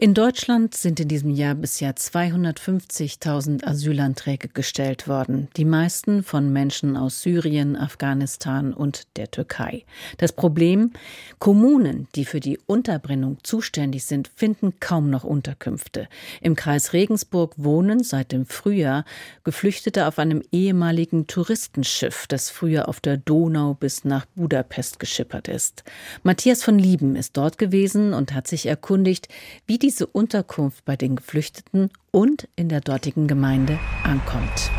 in Deutschland sind in diesem Jahr bisher 250.000 Asylanträge gestellt worden, die meisten von Menschen aus Syrien, Afghanistan und der Türkei. Das Problem, Kommunen, die für die Unterbringung zuständig sind, finden kaum noch Unterkünfte. Im Kreis Regensburg wohnen seit dem Frühjahr Geflüchtete auf einem ehemaligen Touristenschiff, das früher auf der Donau bis nach Budapest geschippert ist. Matthias von Lieben ist dort gewesen und hat sich erkundigt, wie diese Unterkunft bei den Geflüchteten und in der dortigen Gemeinde ankommt.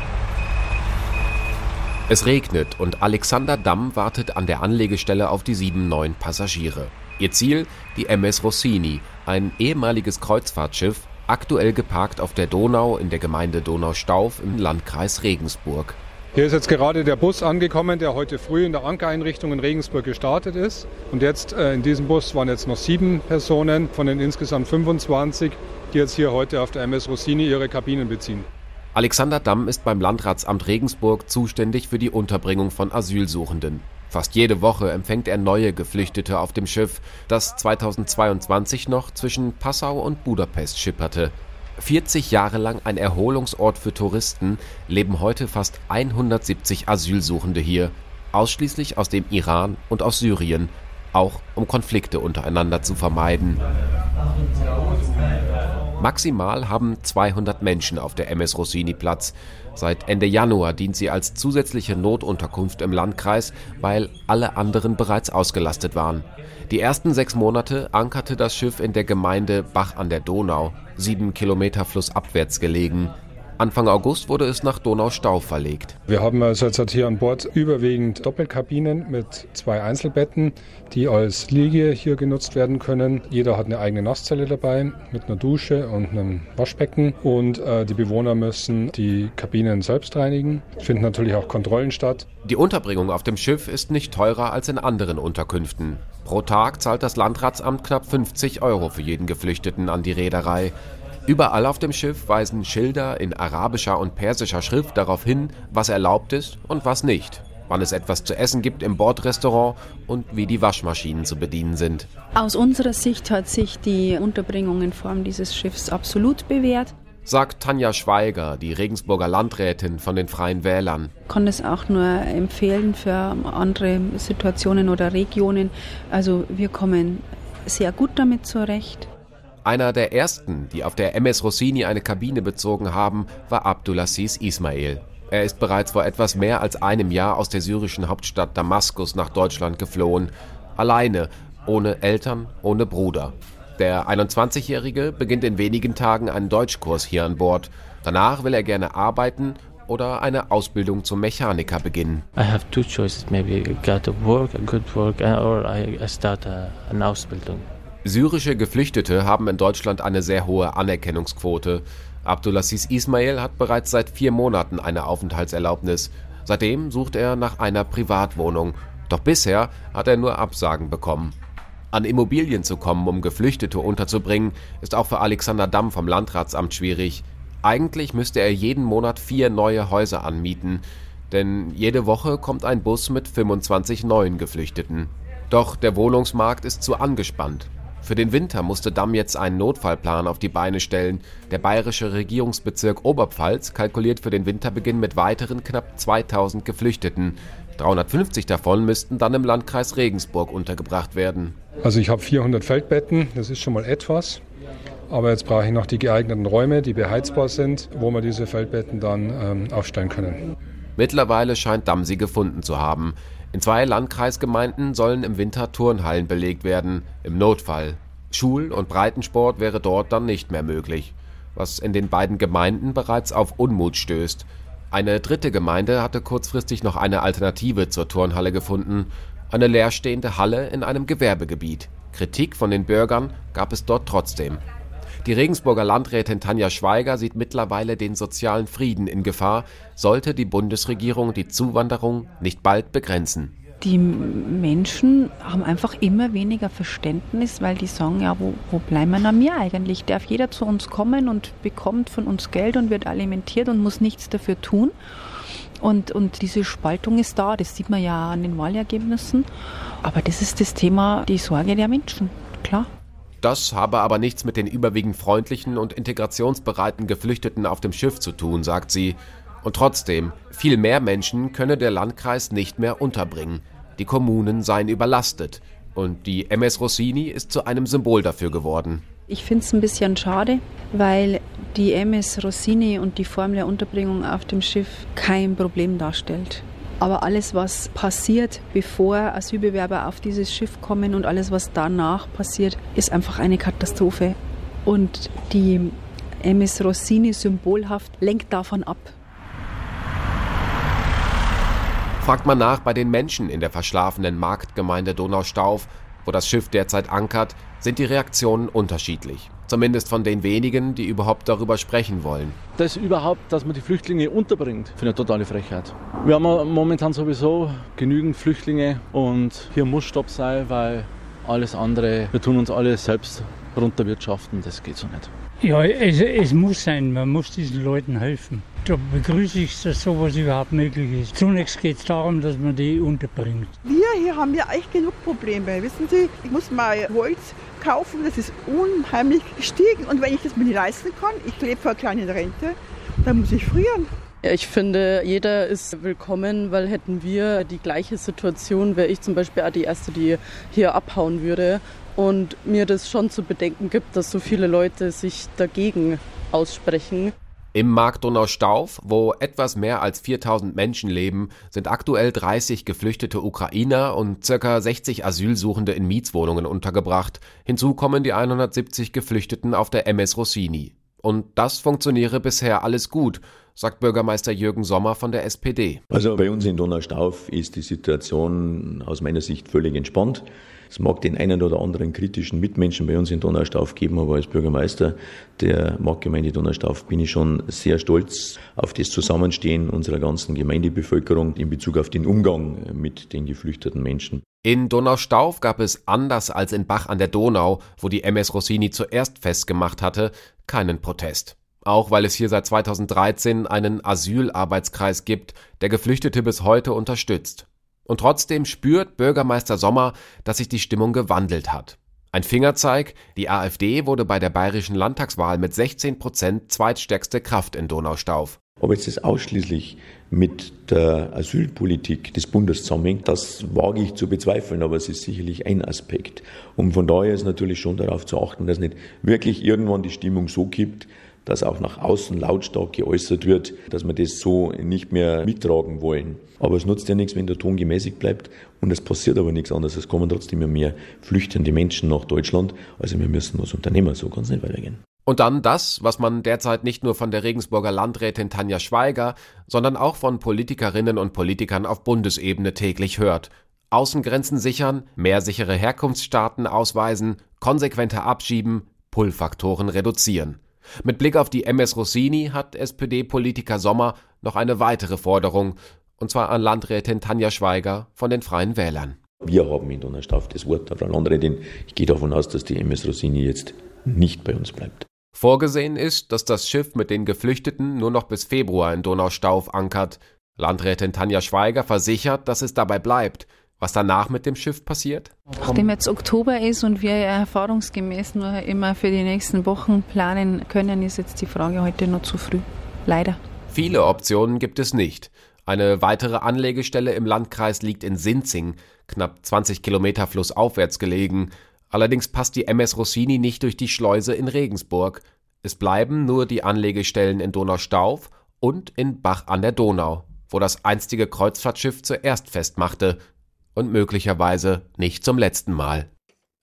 Es regnet und Alexander Damm wartet an der Anlegestelle auf die sieben neuen Passagiere. Ihr Ziel die MS Rossini, ein ehemaliges Kreuzfahrtschiff, aktuell geparkt auf der Donau in der Gemeinde Donaustauf im Landkreis Regensburg. Hier ist jetzt gerade der Bus angekommen, der heute früh in der Ankereinrichtung in Regensburg gestartet ist. Und jetzt äh, in diesem Bus waren jetzt noch sieben Personen von den insgesamt 25, die jetzt hier heute auf der MS Rossini ihre Kabinen beziehen. Alexander Damm ist beim Landratsamt Regensburg zuständig für die Unterbringung von Asylsuchenden. Fast jede Woche empfängt er neue Geflüchtete auf dem Schiff, das 2022 noch zwischen Passau und Budapest schipperte. 40 Jahre lang ein Erholungsort für Touristen, leben heute fast 170 Asylsuchende hier, ausschließlich aus dem Iran und aus Syrien, auch um Konflikte untereinander zu vermeiden. Maximal haben 200 Menschen auf der MS Rossini Platz. Seit Ende Januar dient sie als zusätzliche Notunterkunft im Landkreis, weil alle anderen bereits ausgelastet waren. Die ersten sechs Monate ankerte das Schiff in der Gemeinde Bach an der Donau, sieben Kilometer flussabwärts gelegen. Anfang August wurde es nach Donaustau verlegt. Wir haben also jetzt hier an Bord überwiegend Doppelkabinen mit zwei Einzelbetten, die als Liege hier genutzt werden können. Jeder hat eine eigene Nasszelle dabei mit einer Dusche und einem Waschbecken und äh, die Bewohner müssen die Kabinen selbst reinigen. Es finden natürlich auch Kontrollen statt. Die Unterbringung auf dem Schiff ist nicht teurer als in anderen Unterkünften. Pro Tag zahlt das Landratsamt knapp 50 Euro für jeden Geflüchteten an die Reederei. Überall auf dem Schiff weisen Schilder in arabischer und persischer Schrift darauf hin, was erlaubt ist und was nicht, wann es etwas zu essen gibt im Bordrestaurant und wie die Waschmaschinen zu bedienen sind. Aus unserer Sicht hat sich die Unterbringung in Form dieses Schiffs absolut bewährt sagt Tanja Schweiger, die Regensburger Landrätin von den Freien Wählern. Ich kann es auch nur empfehlen für andere Situationen oder Regionen. Also wir kommen sehr gut damit zurecht. Einer der ersten, die auf der MS Rossini eine Kabine bezogen haben, war Abdulaziz Ismail. Er ist bereits vor etwas mehr als einem Jahr aus der syrischen Hauptstadt Damaskus nach Deutschland geflohen. Alleine, ohne Eltern, ohne Bruder. Der 21-Jährige beginnt in wenigen Tagen einen Deutschkurs hier an Bord. Danach will er gerne arbeiten oder eine Ausbildung zum Mechaniker beginnen. I have two choices, maybe get a work, a good work, or I start a, an Ausbildung. Syrische Geflüchtete haben in Deutschland eine sehr hohe Anerkennungsquote. Abdulaziz Ismail hat bereits seit vier Monaten eine Aufenthaltserlaubnis. Seitdem sucht er nach einer Privatwohnung. Doch bisher hat er nur Absagen bekommen. An Immobilien zu kommen, um Geflüchtete unterzubringen, ist auch für Alexander Damm vom Landratsamt schwierig. Eigentlich müsste er jeden Monat vier neue Häuser anmieten, denn jede Woche kommt ein Bus mit 25 neuen Geflüchteten. Doch der Wohnungsmarkt ist zu angespannt. Für den Winter musste Damm jetzt einen Notfallplan auf die Beine stellen. Der bayerische Regierungsbezirk Oberpfalz kalkuliert für den Winterbeginn mit weiteren knapp 2000 Geflüchteten. 350 davon müssten dann im Landkreis Regensburg untergebracht werden. Also ich habe 400 Feldbetten, das ist schon mal etwas. Aber jetzt brauche ich noch die geeigneten Räume, die beheizbar sind, wo wir diese Feldbetten dann ähm, aufstellen können. Mittlerweile scheint Damm sie gefunden zu haben. In zwei Landkreisgemeinden sollen im Winter Turnhallen belegt werden, im Notfall. Schul- und Breitensport wäre dort dann nicht mehr möglich, was in den beiden Gemeinden bereits auf Unmut stößt. Eine dritte Gemeinde hatte kurzfristig noch eine Alternative zur Turnhalle gefunden, eine leerstehende Halle in einem Gewerbegebiet. Kritik von den Bürgern gab es dort trotzdem. Die Regensburger Landrätin Tanja Schweiger sieht mittlerweile den sozialen Frieden in Gefahr, sollte die Bundesregierung die Zuwanderung nicht bald begrenzen. Die Menschen haben einfach immer weniger Verständnis, weil die sagen, ja, wo, wo bleiben wir mir eigentlich? Darf jeder zu uns kommen und bekommt von uns Geld und wird alimentiert und muss nichts dafür tun? Und, und diese Spaltung ist da, das sieht man ja an den Wahlergebnissen. Aber das ist das Thema, die Sorge der Menschen, klar. Das habe aber nichts mit den überwiegend freundlichen und integrationsbereiten Geflüchteten auf dem Schiff zu tun, sagt sie. Und trotzdem, viel mehr Menschen könne der Landkreis nicht mehr unterbringen. Die Kommunen seien überlastet. Und die MS Rossini ist zu einem Symbol dafür geworden. Ich finde es ein bisschen schade, weil die MS Rossini und die Form der Unterbringung auf dem Schiff kein Problem darstellt. Aber alles, was passiert, bevor Asylbewerber auf dieses Schiff kommen und alles, was danach passiert, ist einfach eine Katastrophe. Und die MS Rossini symbolhaft lenkt davon ab. Fragt man nach bei den Menschen in der verschlafenen Marktgemeinde Donaustauf, wo das Schiff derzeit ankert, sind die Reaktionen unterschiedlich. Zumindest von den wenigen, die überhaupt darüber sprechen wollen. Das überhaupt, dass man die Flüchtlinge unterbringt, finde ich eine totale Frechheit. Wir haben momentan sowieso genügend Flüchtlinge und hier muss Stopp sein, weil alles andere, wir tun uns alle selbst runterwirtschaften, das geht so nicht. Ja, es, es muss sein, man muss diesen Leuten helfen. Da begrüße ich, dass sowas überhaupt möglich ist. Zunächst geht es darum, dass man die unterbringt. Wir hier haben ja echt genug Probleme. Wissen Sie, ich muss mal Holz kaufen, das ist unheimlich gestiegen. Und wenn ich das mir nicht leisten kann, ich lebe vor einer kleinen Rente, dann muss ich frieren. Ja, ich finde, jeder ist willkommen, weil hätten wir die gleiche Situation, wäre ich zum Beispiel auch die Erste, die hier abhauen würde. Und mir das schon zu bedenken gibt, dass so viele Leute sich dagegen aussprechen. Im Markt Donaustauf, wo etwas mehr als 4000 Menschen leben, sind aktuell 30 geflüchtete Ukrainer und ca. 60 Asylsuchende in Mietswohnungen untergebracht. Hinzu kommen die 170 Geflüchteten auf der MS Rossini. Und das funktioniere bisher alles gut, sagt Bürgermeister Jürgen Sommer von der SPD. Also bei uns in Donaustauf ist die Situation aus meiner Sicht völlig entspannt. Es mag den einen oder anderen kritischen Mitmenschen bei uns in Donaustauf geben, aber als Bürgermeister der Marktgemeinde Donaustauf bin ich schon sehr stolz auf das Zusammenstehen unserer ganzen Gemeindebevölkerung in Bezug auf den Umgang mit den geflüchteten Menschen. In Donaustauf gab es anders als in Bach an der Donau, wo die MS Rossini zuerst festgemacht hatte, keinen Protest. Auch weil es hier seit 2013 einen Asylarbeitskreis gibt, der Geflüchtete bis heute unterstützt. Und trotzdem spürt Bürgermeister Sommer, dass sich die Stimmung gewandelt hat. Ein Fingerzeig, die AfD wurde bei der bayerischen Landtagswahl mit 16 Prozent zweitstärkste Kraft in Donaustauf. Ob jetzt das ausschließlich mit der Asylpolitik des Bundes zusammenhängt, das wage ich zu bezweifeln, aber es ist sicherlich ein Aspekt. Und von daher ist natürlich schon darauf zu achten, dass nicht wirklich irgendwann die Stimmung so kippt, dass auch nach außen lautstark geäußert wird, dass wir das so nicht mehr mittragen wollen. Aber es nutzt ja nichts, wenn der Ton gemäßigt bleibt und es passiert aber nichts anderes. Es kommen trotzdem immer mehr flüchtende Menschen nach Deutschland. Also wir müssen was unternehmen, so es nicht weitergehen. Und dann das, was man derzeit nicht nur von der Regensburger Landrätin Tanja Schweiger, sondern auch von Politikerinnen und Politikern auf Bundesebene täglich hört. Außengrenzen sichern, mehr sichere Herkunftsstaaten ausweisen, konsequenter abschieben, Pull-Faktoren reduzieren. Mit Blick auf die MS Rossini hat SPD-Politiker Sommer noch eine weitere Forderung, und zwar an Landrätin Tanja Schweiger von den Freien Wählern. Wir haben in Donnerstaff das Wort Frau Landrätin. Ich gehe davon aus, dass die MS Rossini jetzt nicht bei uns bleibt. Vorgesehen ist, dass das Schiff mit den Geflüchteten nur noch bis Februar in Donaustauf ankert. Landrätin Tanja Schweiger versichert, dass es dabei bleibt. Was danach mit dem Schiff passiert? Nachdem jetzt Oktober ist und wir erfahrungsgemäß nur immer für die nächsten Wochen planen können, ist jetzt die Frage heute noch zu früh. Leider. Viele Optionen gibt es nicht. Eine weitere Anlegestelle im Landkreis liegt in Sinzing, knapp 20 Kilometer flussaufwärts gelegen. Allerdings passt die MS Rossini nicht durch die Schleuse in Regensburg. Es bleiben nur die Anlegestellen in Donaustauf und in Bach an der Donau, wo das einstige Kreuzfahrtschiff zuerst festmachte, und möglicherweise nicht zum letzten Mal.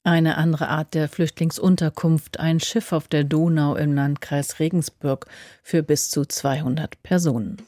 Eine andere Art der Flüchtlingsunterkunft, ein Schiff auf der Donau im Landkreis Regensburg für bis zu 200 Personen.